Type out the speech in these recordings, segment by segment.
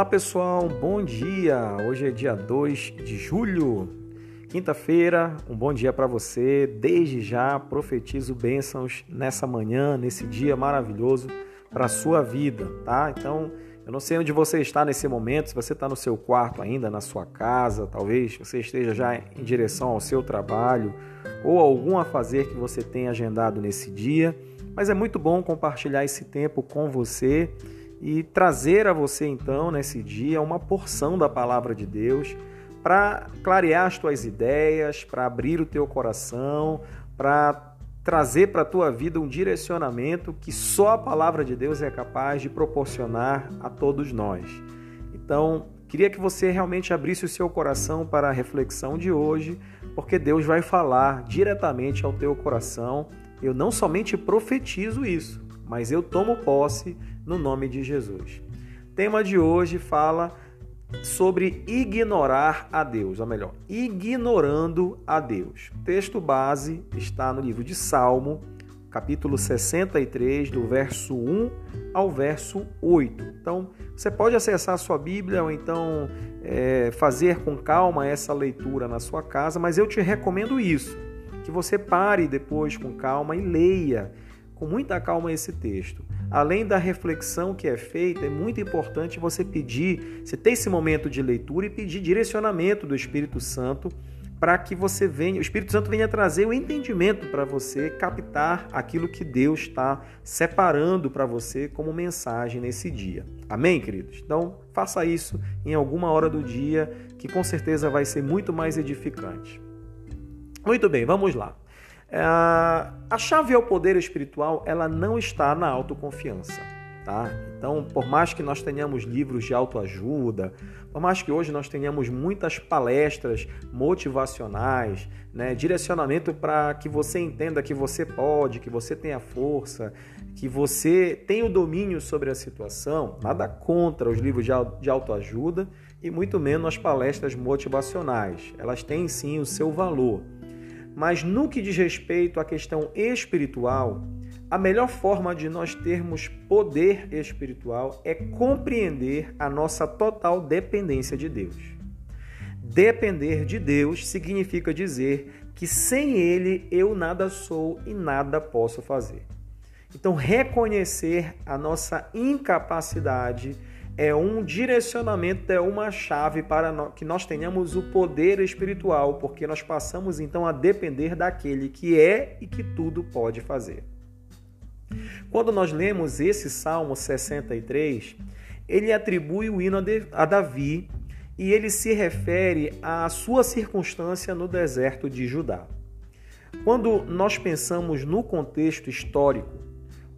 Olá pessoal, bom dia! Hoje é dia 2 de julho, quinta-feira. Um bom dia para você. Desde já profetizo bênçãos nessa manhã, nesse dia maravilhoso para a sua vida, tá? Então, eu não sei onde você está nesse momento, se você está no seu quarto ainda, na sua casa, talvez você esteja já em direção ao seu trabalho ou algum a fazer que você tenha agendado nesse dia, mas é muito bom compartilhar esse tempo com você e trazer a você então nesse dia uma porção da palavra de Deus para clarear as tuas ideias, para abrir o teu coração, para trazer para a tua vida um direcionamento que só a palavra de Deus é capaz de proporcionar a todos nós. Então, queria que você realmente abrisse o seu coração para a reflexão de hoje, porque Deus vai falar diretamente ao teu coração. Eu não somente profetizo isso, mas eu tomo posse no nome de Jesus. O tema de hoje fala sobre ignorar a Deus, ou melhor, ignorando a Deus. O texto base está no livro de Salmo, capítulo 63, do verso 1 ao verso 8. Então, você pode acessar a sua Bíblia ou então é, fazer com calma essa leitura na sua casa, mas eu te recomendo isso, que você pare depois com calma e leia com muita calma esse texto. Além da reflexão que é feita, é muito importante você pedir, você ter esse momento de leitura e pedir direcionamento do Espírito Santo para que você venha, o Espírito Santo venha trazer o entendimento para você captar aquilo que Deus está separando para você como mensagem nesse dia. Amém, queridos? Então, faça isso em alguma hora do dia, que com certeza vai ser muito mais edificante. Muito bem, vamos lá. É, a chave ao poder espiritual ela não está na autoconfiança. Tá? Então, por mais que nós tenhamos livros de autoajuda, por mais que hoje nós tenhamos muitas palestras motivacionais, né, direcionamento para que você entenda que você pode, que você tem a força, que você tem o domínio sobre a situação, nada contra os livros de autoajuda e muito menos as palestras motivacionais. Elas têm sim o seu valor. Mas no que diz respeito à questão espiritual, a melhor forma de nós termos poder espiritual é compreender a nossa total dependência de Deus. Depender de Deus significa dizer que sem Ele eu nada sou e nada posso fazer. Então, reconhecer a nossa incapacidade é um direcionamento, é uma chave para que nós tenhamos o poder espiritual, porque nós passamos então a depender daquele que é e que tudo pode fazer. Quando nós lemos esse Salmo 63, ele atribui o hino a Davi e ele se refere à sua circunstância no deserto de Judá. Quando nós pensamos no contexto histórico,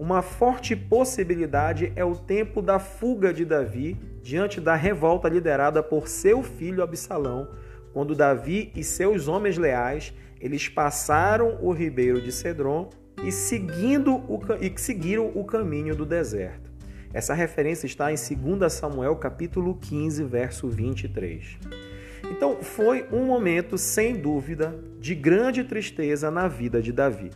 uma forte possibilidade é o tempo da fuga de Davi diante da revolta liderada por seu filho Absalão, quando Davi e seus homens leais eles passaram o ribeiro de Cedron e, seguindo o, e seguiram o caminho do deserto. Essa referência está em 2 Samuel capítulo 15, verso 23. Então, foi um momento, sem dúvida, de grande tristeza na vida de Davi.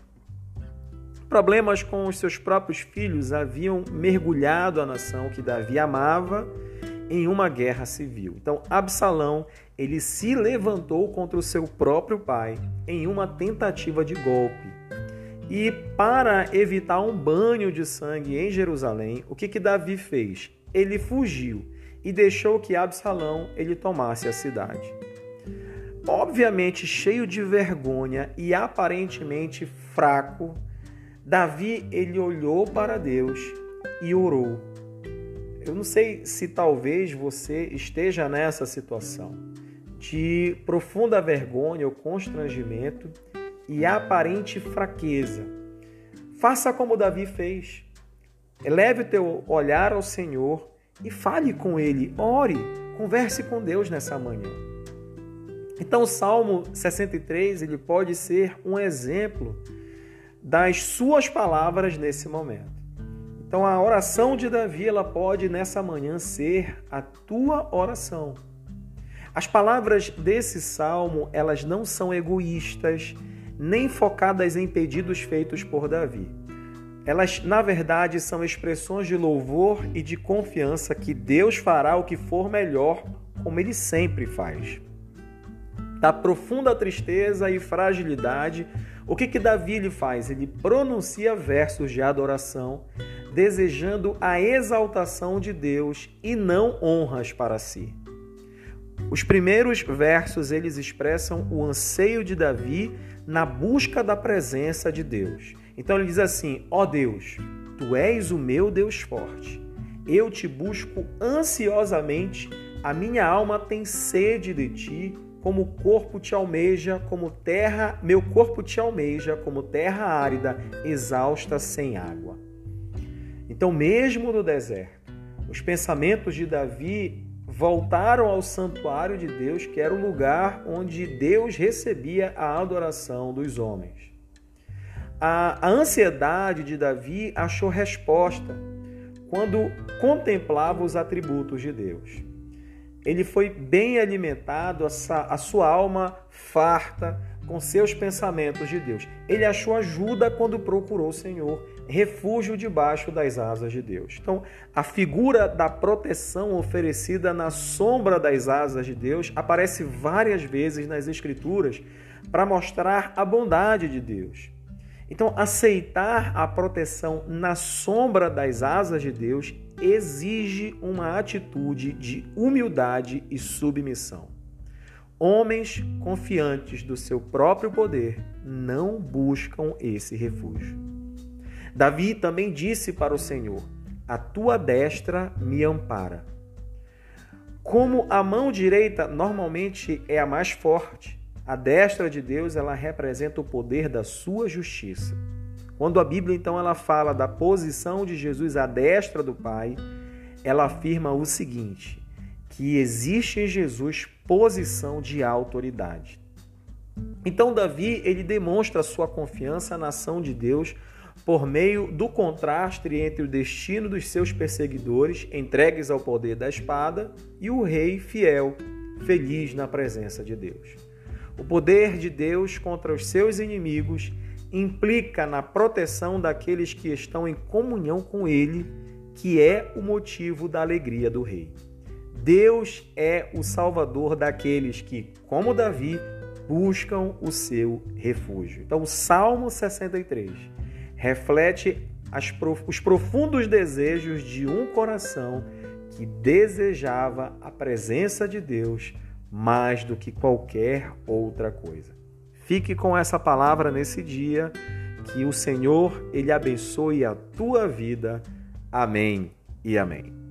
Problemas com os seus próprios filhos haviam mergulhado a nação que Davi amava em uma guerra civil. Então, Absalão, ele se levantou contra o seu próprio pai em uma tentativa de golpe. E para evitar um banho de sangue em Jerusalém, o que que Davi fez? Ele fugiu e deixou que Absalão ele tomasse a cidade. Obviamente cheio de vergonha e aparentemente fraco, Davi ele olhou para Deus e orou. Eu não sei se talvez você esteja nessa situação de profunda vergonha ou constrangimento e aparente fraqueza. Faça como Davi fez. Eleve o teu olhar ao Senhor e fale com ele, ore, converse com Deus nessa manhã. Então, o Salmo 63 ele pode ser um exemplo das suas palavras nesse momento. Então a oração de Davi ela pode nessa manhã ser a tua oração. As palavras desse salmo, elas não são egoístas, nem focadas em pedidos feitos por Davi. elas na verdade são expressões de louvor e de confiança que Deus fará o que for melhor, como ele sempre faz. Da profunda tristeza e fragilidade, o que que Davi lhe faz? Ele pronuncia versos de adoração, desejando a exaltação de Deus e não honras para si. Os primeiros versos eles expressam o anseio de Davi na busca da presença de Deus. Então ele diz assim: Ó oh Deus, tu és o meu Deus forte. Eu te busco ansiosamente, a minha alma tem sede de ti, como o corpo te almeja, como terra, meu corpo te almeja, como terra árida, exausta sem água. Então, mesmo no deserto, os pensamentos de Davi voltaram ao santuário de Deus, que era o lugar onde Deus recebia a adoração dos homens. A, a ansiedade de Davi achou resposta quando contemplava os atributos de Deus. Ele foi bem alimentado, a sua alma farta com seus pensamentos de Deus. Ele achou ajuda quando procurou o Senhor, refúgio debaixo das asas de Deus. Então, a figura da proteção oferecida na sombra das asas de Deus aparece várias vezes nas Escrituras para mostrar a bondade de Deus. Então, aceitar a proteção na sombra das asas de Deus exige uma atitude de humildade e submissão. Homens confiantes do seu próprio poder não buscam esse refúgio. Davi também disse para o Senhor: A tua destra me ampara. Como a mão direita normalmente é a mais forte, a destra de Deus, ela representa o poder da sua justiça. Quando a Bíblia então ela fala da posição de Jesus à destra do Pai, ela afirma o seguinte: que existe em Jesus posição de autoridade. Então Davi, ele demonstra sua confiança na ação de Deus por meio do contraste entre o destino dos seus perseguidores, entregues ao poder da espada, e o rei fiel, feliz na presença de Deus. O poder de Deus contra os seus inimigos implica na proteção daqueles que estão em comunhão com Ele, que é o motivo da alegria do rei. Deus é o salvador daqueles que, como Davi, buscam o seu refúgio. Então, o Salmo 63 reflete as, os profundos desejos de um coração que desejava a presença de Deus mais do que qualquer outra coisa. Fique com essa palavra nesse dia, que o Senhor ele abençoe a tua vida. Amém e amém.